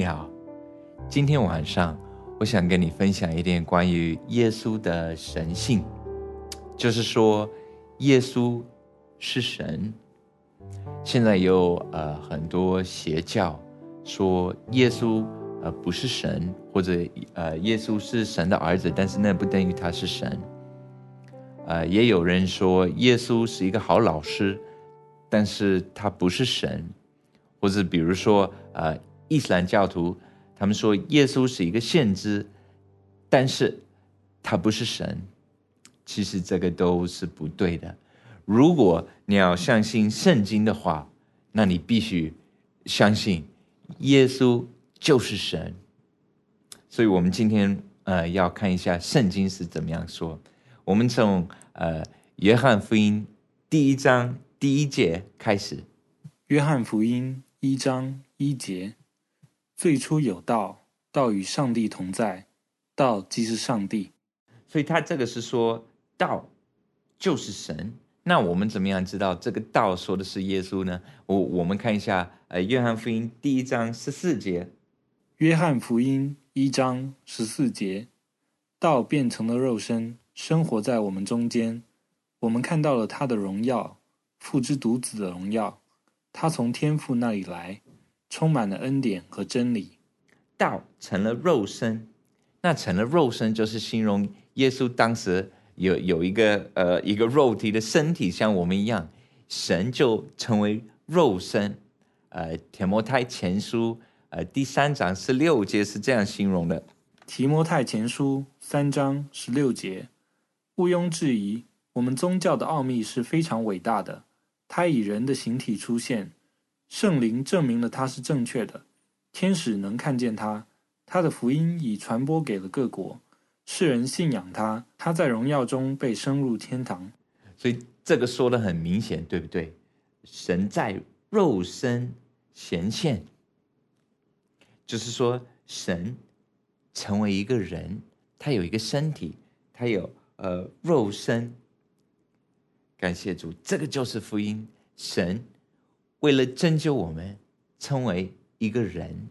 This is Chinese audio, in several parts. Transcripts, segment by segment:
你好，今天晚上我想跟你分享一点关于耶稣的神性，就是说耶稣是神。现在有呃很多邪教说耶稣呃不是神，或者呃耶稣是神的儿子，但是那不等于他是神。呃，也有人说耶稣是一个好老师，但是他不是神，或者比如说呃。伊斯兰教徒，他们说耶稣是一个先知，但是他不是神。其实这个都是不对的。如果你要相信圣经的话，那你必须相信耶稣就是神。所以，我们今天呃要看一下圣经是怎么样说。我们从呃约翰福音第一章第一节开始。约翰福音一章一节。最初有道，道与上帝同在，道即是上帝。所以他这个是说道就是神。那我们怎么样知道这个道说的是耶稣呢？我我们看一下，呃，约翰福音第一章十四节。约翰福音一章十四节，道变成了肉身，生活在我们中间。我们看到了他的荣耀，父之独子的荣耀。他从天父那里来。充满了恩典和真理，道成了肉身，那成了肉身就是形容耶稣当时有有一个呃一个肉体的身体，像我们一样，神就成为肉身。呃，提摩太前书呃第三章十六节是这样形容的：提摩太前书三章十六节，毋庸置疑，我们宗教的奥秘是非常伟大的，它以人的形体出现。圣灵证明了他是正确的，天使能看见他，他的福音已传播给了各国，世人信仰他，他在荣耀中被升入天堂。所以这个说的很明显，对不对？神在肉身显现，就是说神成为一个人，他有一个身体，他有呃肉身。感谢主，这个就是福音，神。为了拯救我们，成为一个人，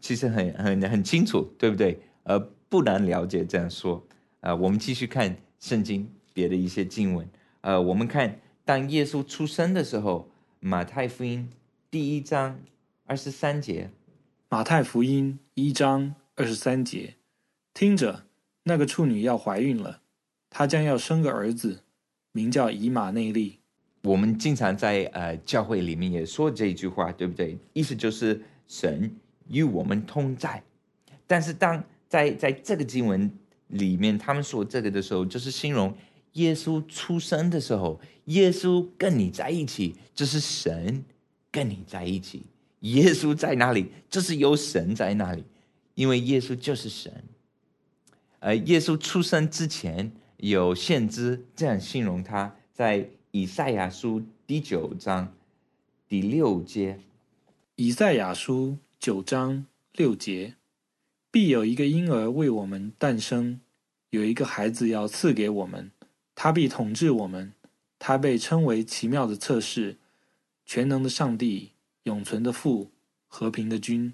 其实很很很清楚，对不对？呃，不难了解这样说。呃，我们继续看圣经别的一些经文。呃，我们看当耶稣出生的时候，马太福音第一章二十三节。马太福音一章二十三节，听着，那个处女要怀孕了，她将要生个儿子，名叫以马内利。我们经常在呃教会里面也说这一句话，对不对？意思就是神与我们同在。但是当在在这个经文里面，他们说这个的时候，就是形容耶稣出生的时候，耶稣跟你在一起，就是神跟你在一起。耶稣在哪里？就是有神在那里，因为耶稣就是神。呃，耶稣出生之前，有先知这样形容他在。以赛亚书第九章第六节，以赛亚书九章六节，必有一个婴儿为我们诞生，有一个孩子要赐给我们，他必统治我们，他被称为奇妙的测试，全能的上帝，永存的父，和平的君。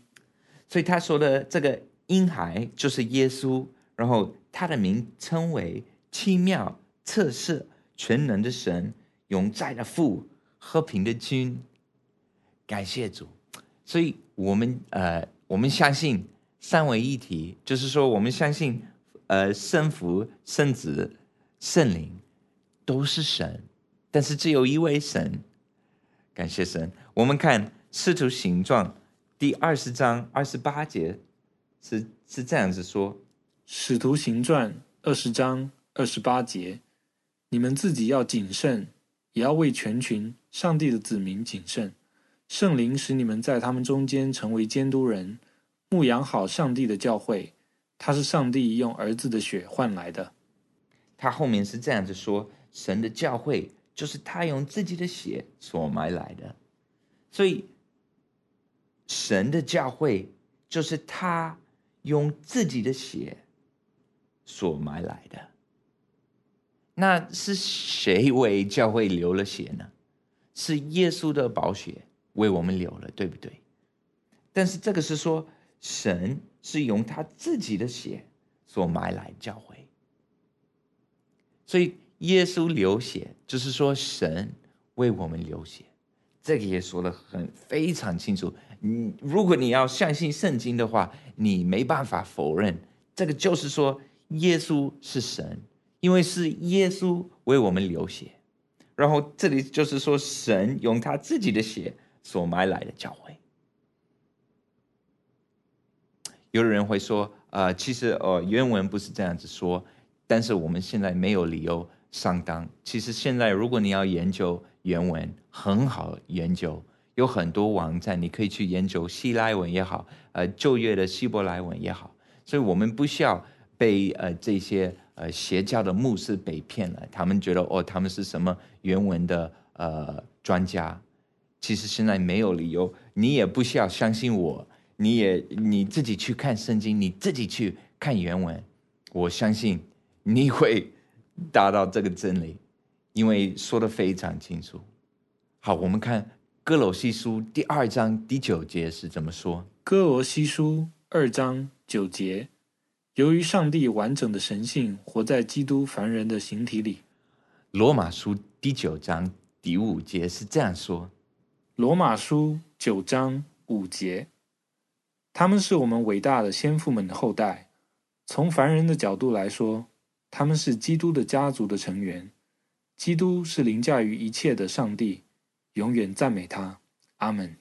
所以他说的这个婴孩就是耶稣，然后他的名称为奇妙测试，全能的神。永在的父，和平的君，感谢主。所以，我们呃，我们相信三位一体，就是说，我们相信呃，圣父、圣子、圣灵都是神，但是只有一位神。感谢神。我们看《使徒行状》第二十章二十八节，是是这样子说：《使徒行传》二十章二十八节，你们自己要谨慎。也要为全群上帝的子民谨慎，圣灵使你们在他们中间成为监督人，牧养好上帝的教会。他是上帝用儿子的血换来的。他后面是这样子说：神的教会就是他用自己的血所买来的，所以神的教会就是他用自己的血所买来的。那是谁为教会流了血呢？是耶稣的宝血为我们流了，对不对？但是这个是说神是用他自己的血所买来教会，所以耶稣流血，就是说神为我们流血，这个也说的很非常清楚。你如果你要相信圣经的话，你没办法否认这个，就是说耶稣是神，因为是耶稣为我们流血。然后这里就是说，神用他自己的血所买来的教会。有的人会说，呃，其实呃原文不是这样子说，但是我们现在没有理由上当。其实现在如果你要研究原文，很好研究。有很多网站，你可以去研究希腊文也好，呃，旧约的希伯来文也好，所以我们不需要被呃这些呃邪教的牧师被骗了。他们觉得哦，他们是什么原文的呃专家，其实现在没有理由，你也不需要相信我，你也你自己去看圣经，你自己去看原文，我相信你会达到这个真理，因为说的非常清楚。好，我们看。哥罗西书第二章第九节是怎么说？哥罗西书二章九节，由于上帝完整的神性活在基督凡人的形体里。罗马书第九章第五节是这样说：罗马书九章五节，他们是我们伟大的先父们的后代。从凡人的角度来说，他们是基督的家族的成员。基督是凌驾于一切的上帝。永远赞美他，阿门。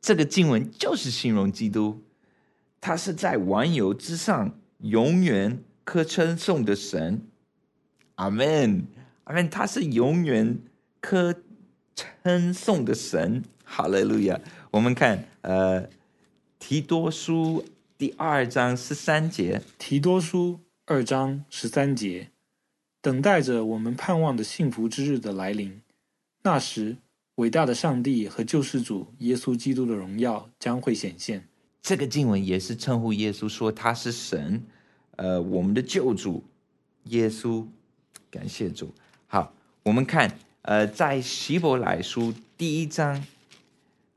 这个经文就是形容基督，他是在万有之上，永远可称颂的神，阿门，阿门。他是永远可称颂的神，哈利路亚。我们看，呃，提多书第二章十三节，提多书二章十三节，等待着我们盼望的幸福之日的来临，那时。伟大的上帝和救世主耶稣基督的荣耀将会显现。这个经文也是称呼耶稣说他是神，呃，我们的救主耶稣。感谢主。好，我们看，呃，在希伯来书第一章，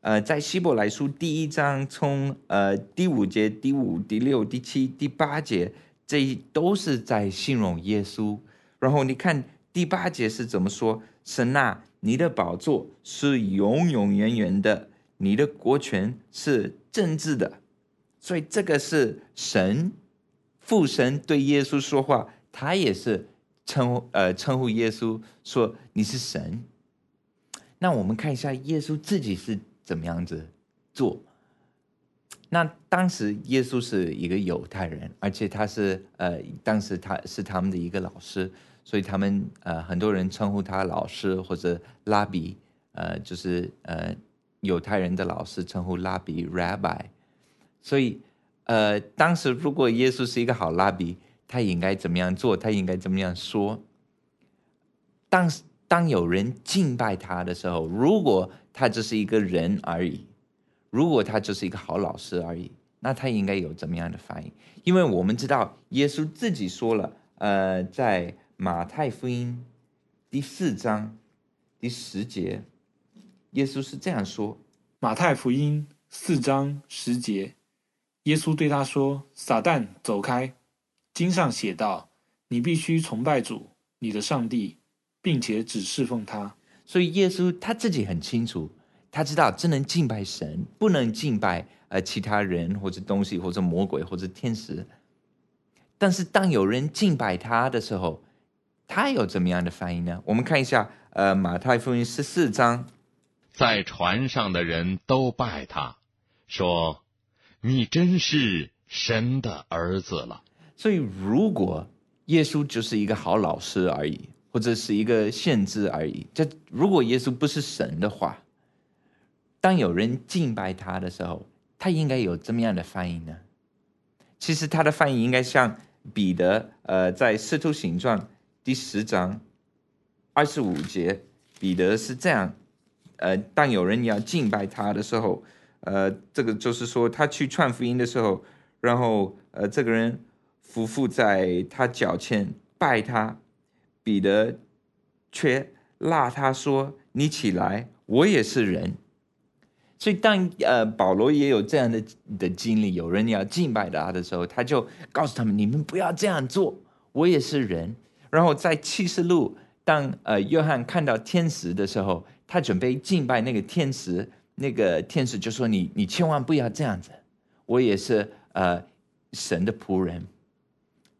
呃，在希伯来书第一章从呃第五节、第五、第六、第七、第八节，这都是在形容耶稣。然后你看第八节是怎么说？神啊。你的宝座是永永远远的，你的国权是政治的，所以这个是神父神对耶稣说话，他也是称呼呃称呼耶稣说你是神。那我们看一下耶稣自己是怎么样子做。那当时耶稣是一个犹太人，而且他是呃当时他是他们的一个老师。所以他们呃很多人称呼他老师或者拉比，呃就是呃犹太人的老师称呼拉比 rabbi。所以呃当时如果耶稣是一个好拉比，他应该怎么样做？他应该怎么样说？当当有人敬拜他的时候，如果他只是一个人而已，如果他就是一个好老师而已，那他应该有怎么样的反应？因为我们知道耶稣自己说了，呃在。马太福音第四章第十节，耶稣是这样说：马太福音四章十节，耶稣对他说：“撒旦，走开！经上写道，你必须崇拜主，你的上帝，并且只侍奉他。”所以耶稣他自己很清楚，他知道只能敬拜神，不能敬拜呃其他人或者东西或者魔鬼或者天使。但是当有人敬拜他的时候，他有怎么样的反应呢？我们看一下，呃，《马太福音》十四章，在船上的人都拜他，说：“你真是神的儿子了。”所以，如果耶稣就是一个好老师而已，或者是一个先知而已，这如果耶稣不是神的话，当有人敬拜他的时候，他应该有怎么样的反应呢？其实他的反应应该像彼得，呃，在《使徒行传》。第十章二十五节，彼得是这样：呃，当有人要敬拜他的时候，呃，这个就是说他去传福音的时候，然后呃，这个人匍匐在他脚前拜他，彼得却拉他说：“你起来，我也是人。”所以当呃保罗也有这样的的经历，有人要敬拜他的时候，他就告诉他们：你们不要这样做，我也是人。然后在启示录，当呃约翰看到天使的时候，他准备敬拜那个天使，那个天使就说：你你千万不要这样子，我也是呃神的仆人。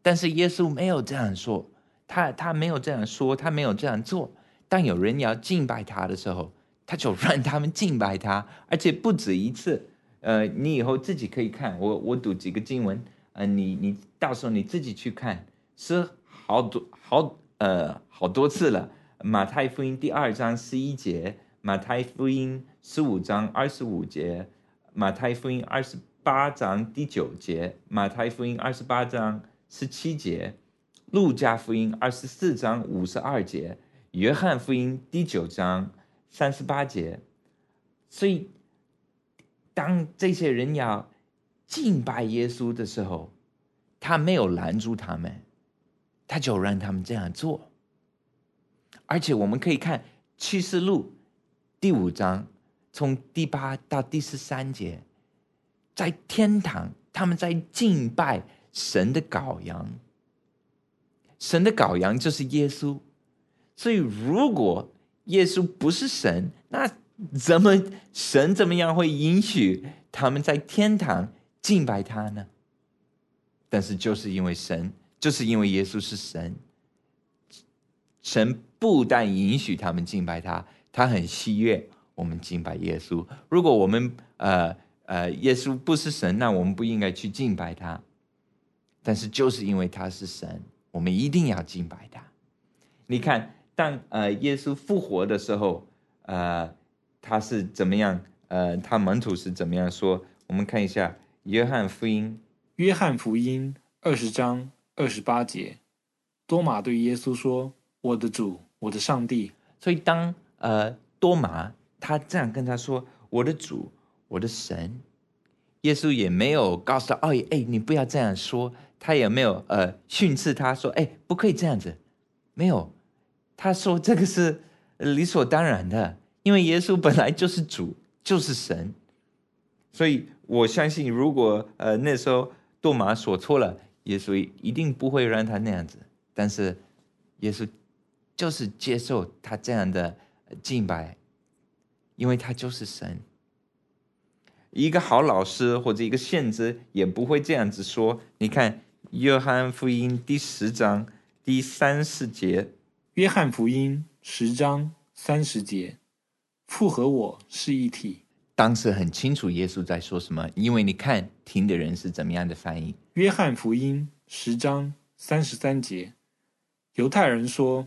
但是耶稣没有这样说，他他没有这样说，他没有这样做。当有人要敬拜他的时候，他就让他们敬拜他，而且不止一次。呃，你以后自己可以看，我我读几个经文，呃，你你到时候你自己去看，是好多好呃好多次了。马太福音第二章十一节，马太福音十五章二十五节，马太福音二十八章第九节，马太福音二十八章。十七节，路加福音二十四章五十二节，约翰福音第九章三十八节。所以，当这些人要敬拜耶稣的时候，他没有拦住他们，他就让他们这样做。而且，我们可以看启示录第五章，从第八到第十三节，在天堂，他们在敬拜。神的羔羊，神的羔羊就是耶稣。所以，如果耶稣不是神，那怎么神怎么样会允许他们在天堂敬拜他呢？但是，就是因为神，就是因为耶稣是神，神不但允许他们敬拜他，他很喜悦我们敬拜耶稣。如果我们呃呃耶稣不是神，那我们不应该去敬拜他。但是就是因为他是神，我们一定要敬拜他。你看，当呃耶稣复活的时候，呃，他是怎么样？呃，他门徒是怎么样说？我们看一下《约翰福音》。约翰福音二十章二十八节，多马对耶稣说：“我的主，我的上帝。”所以当呃多马他这样跟他说：“我的主，我的神。”耶稣也没有告诉他：“哦，哎，你不要这样说。”他也没有呃训斥他说：“哎，不可以这样子。”没有，他说这个是理所当然的，因为耶稣本来就是主，就是神。所以我相信，如果呃那时候多马说错了，耶稣一定不会让他那样子。但是耶稣就是接受他这样的敬拜，因为他就是神。一个好老师或者一个先知也不会这样子说。你看。约翰福音第十章第三十节，约翰福音十章三十节，父和我是一体。当时很清楚耶稣在说什么，因为你看听的人是怎么样的翻译。约翰福音十章三十三节，犹太人说：“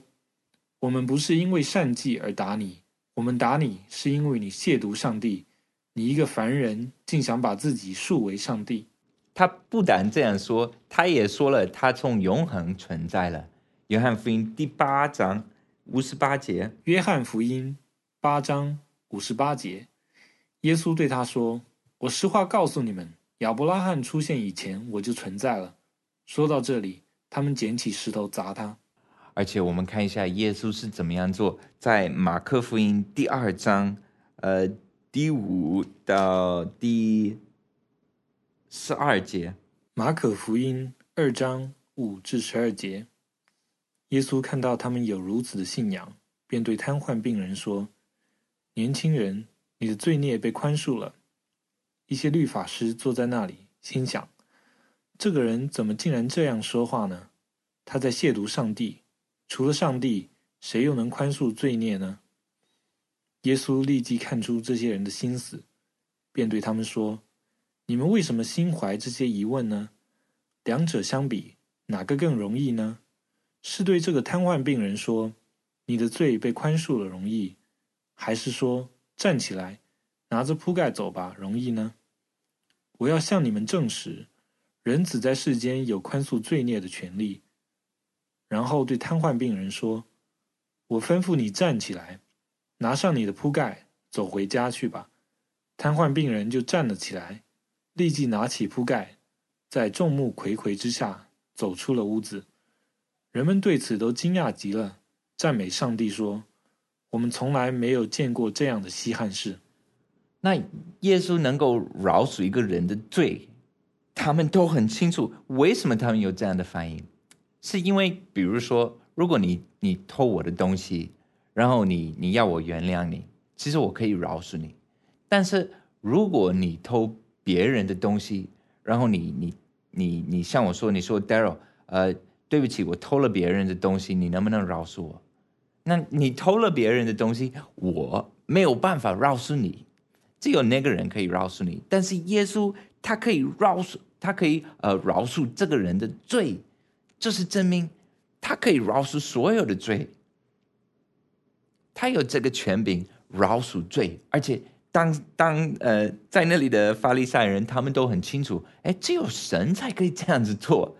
我们不是因为善计而打你，我们打你是因为你亵渎上帝。你一个凡人，竟想把自己树为上帝。”他不但这样说，他也说了，他从永恒存在了。约翰福音第八章五十八节。约翰福音八章五十八节，耶稣对他说：“我实话告诉你们，亚伯拉罕出现以前，我就存在了。”说到这里，他们捡起石头砸他。而且我们看一下耶稣是怎么样做，在马可福音第二章，呃，第五到第。十二节，马可福音二章五至十二节，耶稣看到他们有如此的信仰，便对瘫痪病人说：“年轻人，你的罪孽被宽恕了。”一些律法师坐在那里，心想：“这个人怎么竟然这样说话呢？他在亵渎上帝。除了上帝，谁又能宽恕罪孽呢？”耶稣立即看出这些人的心思，便对他们说。你们为什么心怀这些疑问呢？两者相比，哪个更容易呢？是对这个瘫痪病人说：“你的罪被宽恕了，容易；还是说站起来，拿着铺盖走吧，容易呢？”我要向你们证实，人子在世间有宽恕罪孽的权利。然后对瘫痪病人说：“我吩咐你站起来，拿上你的铺盖，走回家去吧。”瘫痪病人就站了起来。立即拿起铺盖，在众目睽睽之下走出了屋子。人们对此都惊讶极了，赞美上帝说：“我们从来没有见过这样的稀罕事。”那耶稣能够饶恕一个人的罪，他们都很清楚为什么他们有这样的反应，是因为比如说，如果你你偷我的东西，然后你你要我原谅你，其实我可以饶恕你，但是如果你偷别人的东西，然后你你你你向我说，你说 Daryl，呃，对不起，我偷了别人的东西，你能不能饶恕我？那你偷了别人的东西，我没有办法饶恕你，只有那个人可以饶恕你。但是耶稣他可以饶恕，他可以呃饶恕这个人的罪，就是证明他可以饶恕所有的罪。他有这个权柄饶恕罪，而且当当呃在那里的法利赛人他们都很清楚，哎，只有神才可以这样子做。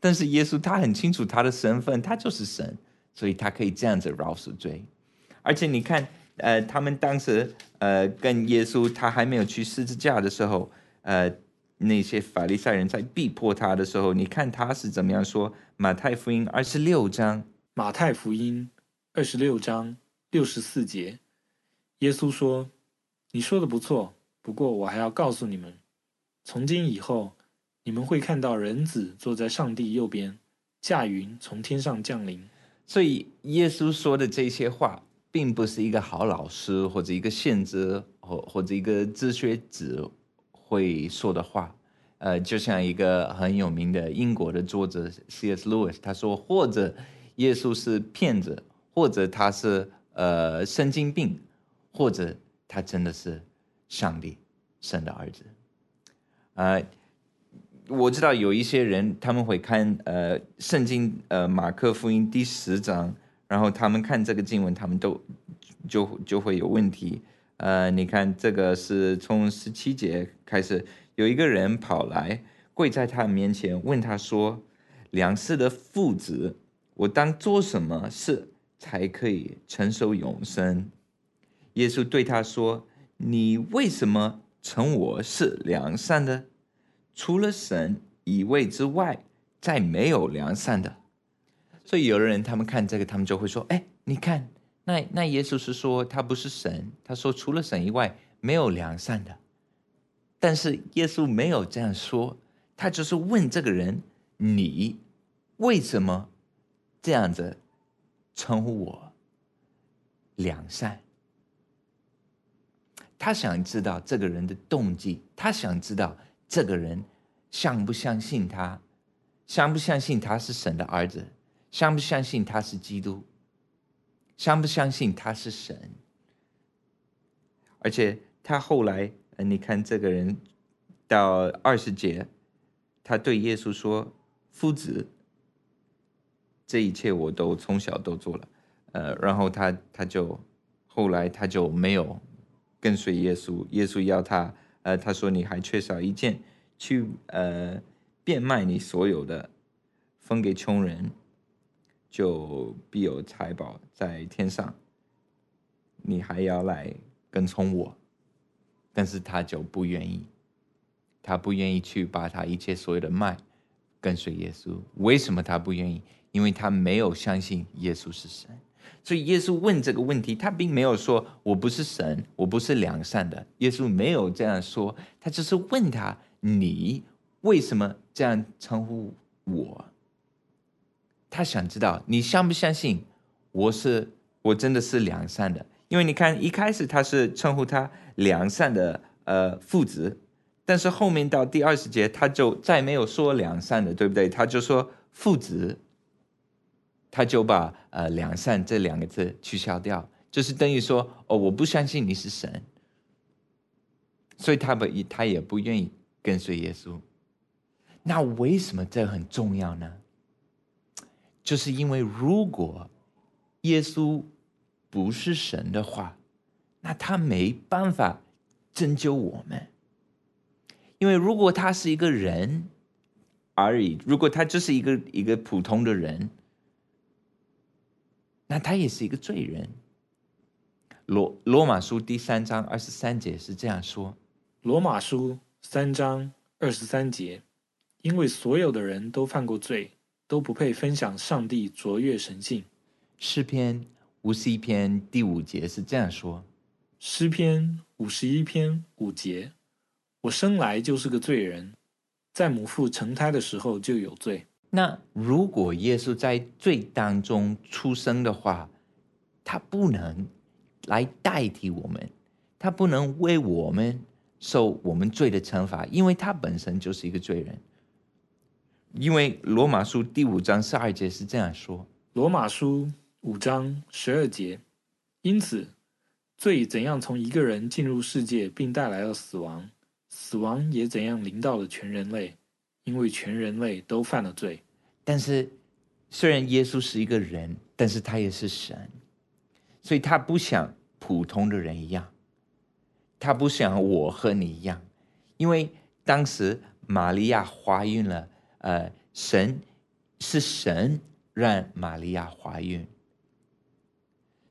但是耶稣他很清楚他的身份，他就是神。所以他可以这样子饶恕罪，而且你看，呃，他们当时呃跟耶稣他还没有去十字架的时候，呃，那些法利赛人在逼迫他的时候，你看他是怎么样说？马太福音二十六章，马太福音二十六章六十四节，耶稣说：“你说的不错，不过我还要告诉你们，从今以后，你们会看到人子坐在上帝右边，驾云从天上降临。”所以耶稣说的这些话，并不是一个好老师或者一个先知或或者一个哲学者会说的话。呃，就像一个很有名的英国的作者 C.S. Lewis 他说，或者耶稣是骗子，或者他是呃神经病，或者他真的是上帝生的儿子。呃。我知道有一些人他们会看呃圣经呃马克福音第十章，然后他们看这个经文，他们都就就会有问题。呃，你看这个是从十七节开始，有一个人跑来跪在他面前，问他说：“两世的父子，我当做什么事才可以承受永生？”耶稣对他说：“你为什么称我是良善的？”除了神一位之外，再没有良善的。所以有的人他们看这个，他们就会说：“哎，你看，那那耶稣是说他不是神，他说除了神以外没有良善的。”但是耶稣没有这样说，他就是问这个人：“你为什么这样子称呼我良善？”他想知道这个人的动机，他想知道。这个人相不相信他？相不相信他是神的儿子？相不相信他是基督？相不相信他是神？而且他后来，呃你看这个人到二十节，他对耶稣说：“夫子，这一切我都从小都做了。”呃，然后他他就后来他就没有跟随耶稣。耶稣要他。呃，他说你还缺少一件，去呃变卖你所有的，分给穷人，就必有财宝在天上。你还要来跟从我，但是他就不愿意，他不愿意去把他一切所有的卖，跟随耶稣。为什么他不愿意？因为他没有相信耶稣是神。所以耶稣问这个问题，他并没有说“我不是神，我不是良善的”。耶稣没有这样说，他只是问他：“你为什么这样称呼我？”他想知道你相不相信我是我真的是良善的？因为你看一开始他是称呼他良善的呃父子，但是后面到第二十节他就再没有说良善的，对不对？他就说父子。他就把呃“良善”这两个字取消掉，就是等于说哦，我不相信你是神，所以他不他也不愿意跟随耶稣。那为什么这很重要呢？就是因为如果耶稣不是神的话，那他没办法拯救我们。因为如果他是一个人而已，如果他就是一个一个普通的人。那他也是一个罪人。罗罗马书第三章二十三节是这样说：罗马书三章二十三节，因为所有的人都犯过罪，都不配分享上帝卓越神性。诗篇五十一篇第五节是这样说：诗篇五十一篇五节：我生来就是个罪人，在母腹成胎的时候就有罪。那如果耶稣在罪当中出生的话，他不能来代替我们，他不能为我们受我们罪的惩罚，因为他本身就是一个罪人。因为罗马书第五章十二节是这样说：罗马书五章十二节，因此罪怎样从一个人进入世界，并带来了死亡，死亡也怎样临到了全人类。因为全人类都犯了罪，但是虽然耶稣是一个人，但是他也是神，所以他不像普通的人一样，他不像我和你一样，因为当时玛利亚怀孕了，呃，神是神让玛利亚怀孕，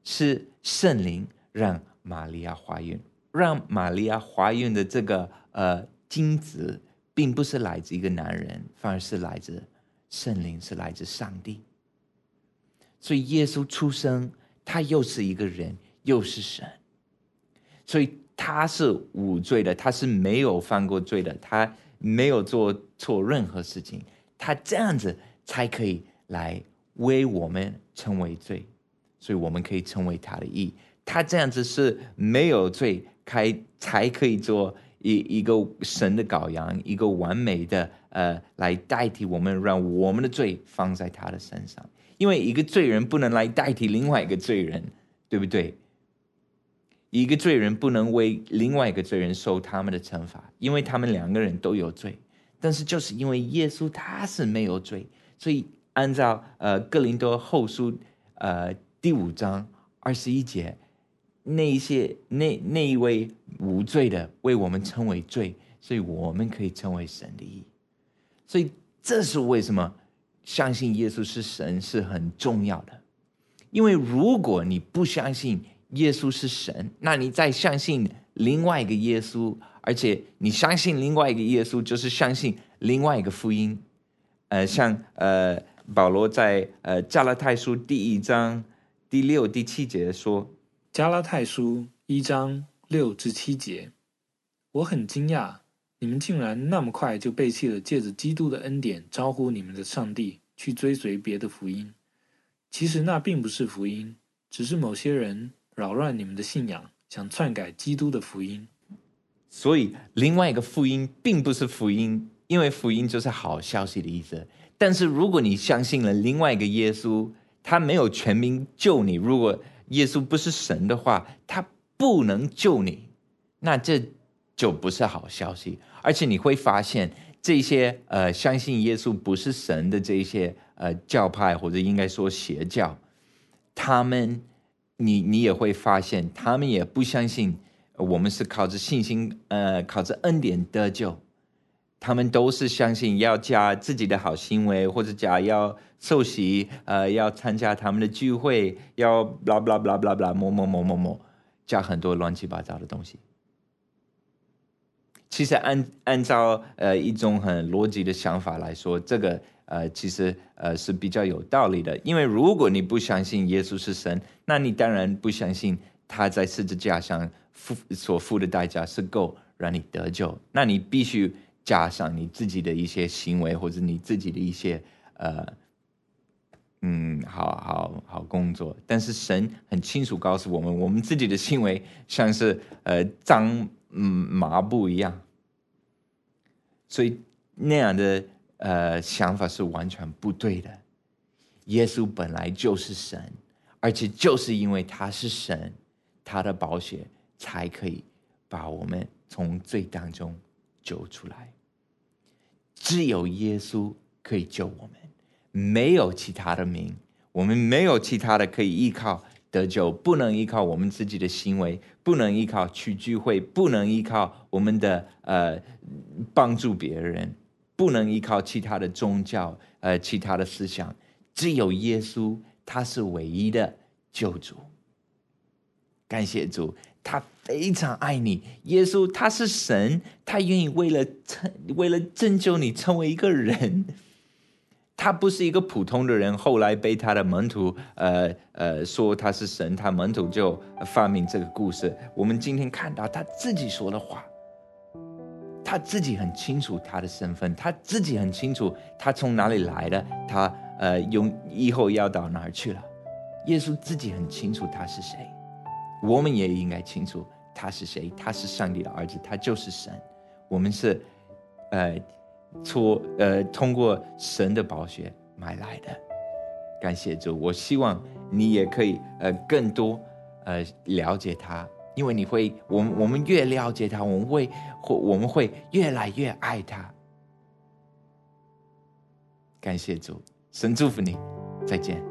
是圣灵让玛利亚怀孕，让玛利亚怀孕的这个呃精子。并不是来自一个男人，反而是来自圣灵，是来自上帝。所以耶稣出生，他又是一个人，又是神，所以他是无罪的，他是没有犯过罪的，他没有做错任何事情，他这样子才可以来为我们成为罪，所以我们可以成为他的义。他这样子是没有罪，开才可以做。一一个神的羔羊，一个完美的呃，来代替我们，让我们的罪放在他的身上。因为一个罪人不能来代替另外一个罪人，对不对？一个罪人不能为另外一个罪人受他们的惩罚，因为他们两个人都有罪。但是就是因为耶稣他是没有罪，所以按照呃哥林多后书呃第五章二十一节。那一些那那一位无罪的为我们称为罪，所以我们可以称为神的义。所以这是为什么相信耶稣是神是很重要的。因为如果你不相信耶稣是神，那你再相信另外一个耶稣，而且你相信另外一个耶稣，就是相信另外一个福音。呃，像呃保罗在呃加拉太书第一章第六第七节说。加拉太书一章六至七节，我很惊讶，你们竟然那么快就背弃了借着基督的恩典招呼你们的上帝，去追随别的福音。其实那并不是福音，只是某些人扰乱你们的信仰，想篡改基督的福音。所以，另外一个福音并不是福音，因为福音就是好消息的意思。但是，如果你相信了另外一个耶稣，他没有全民救你。如果耶稣不是神的话，他不能救你，那这就不是好消息。而且你会发现，这些呃相信耶稣不是神的这些呃教派，或者应该说邪教，他们，你你也会发现，他们也不相信我们是靠着信心，呃，靠着恩典得救。他们都是相信要加自己的好行为，或者加要受洗，呃，要参加他们的聚会，要 blah blah blah blah blah，某某某某某，加很多乱七八糟的东西。其实按按照呃一种很逻辑的想法来说，这个呃其实呃是比较有道理的。因为如果你不相信耶稣是神，那你当然不相信他在十字架上付所付的代价是够让你得救，那你必须。加上你自己的一些行为，或者你自己的一些呃，嗯，好好好工作，但是神很清楚告诉我们，我们自己的行为像是呃脏嗯麻布一样，所以那样的呃想法是完全不对的。耶稣本来就是神，而且就是因为他是神，他的宝血才可以把我们从罪当中。救出来，只有耶稣可以救我们，没有其他的名，我们没有其他的可以依靠得救，不能依靠我们自己的行为，不能依靠去聚会，不能依靠我们的呃帮助别人，不能依靠其他的宗教呃其他的思想，只有耶稣，他是唯一的救主。感谢主。他非常爱你，耶稣他是神，他愿意为了成为了拯救你成为一个人，他不是一个普通的人，后来被他的门徒呃呃说他是神，他门徒就发明这个故事。我们今天看到他自己说的话，他自己很清楚他的身份，他自己很清楚他从哪里来的，他呃用以后要到哪儿去了。耶稣自己很清楚他是谁，我们也应该清楚他是谁。他是上帝的儿子，他就是神。我们是呃。错，呃，通过神的宝血买来的，感谢主。我希望你也可以，呃，更多，呃，了解他，因为你会，我们我们越了解他，我们会，会我们会越来越爱他。感谢主，神祝福你，再见。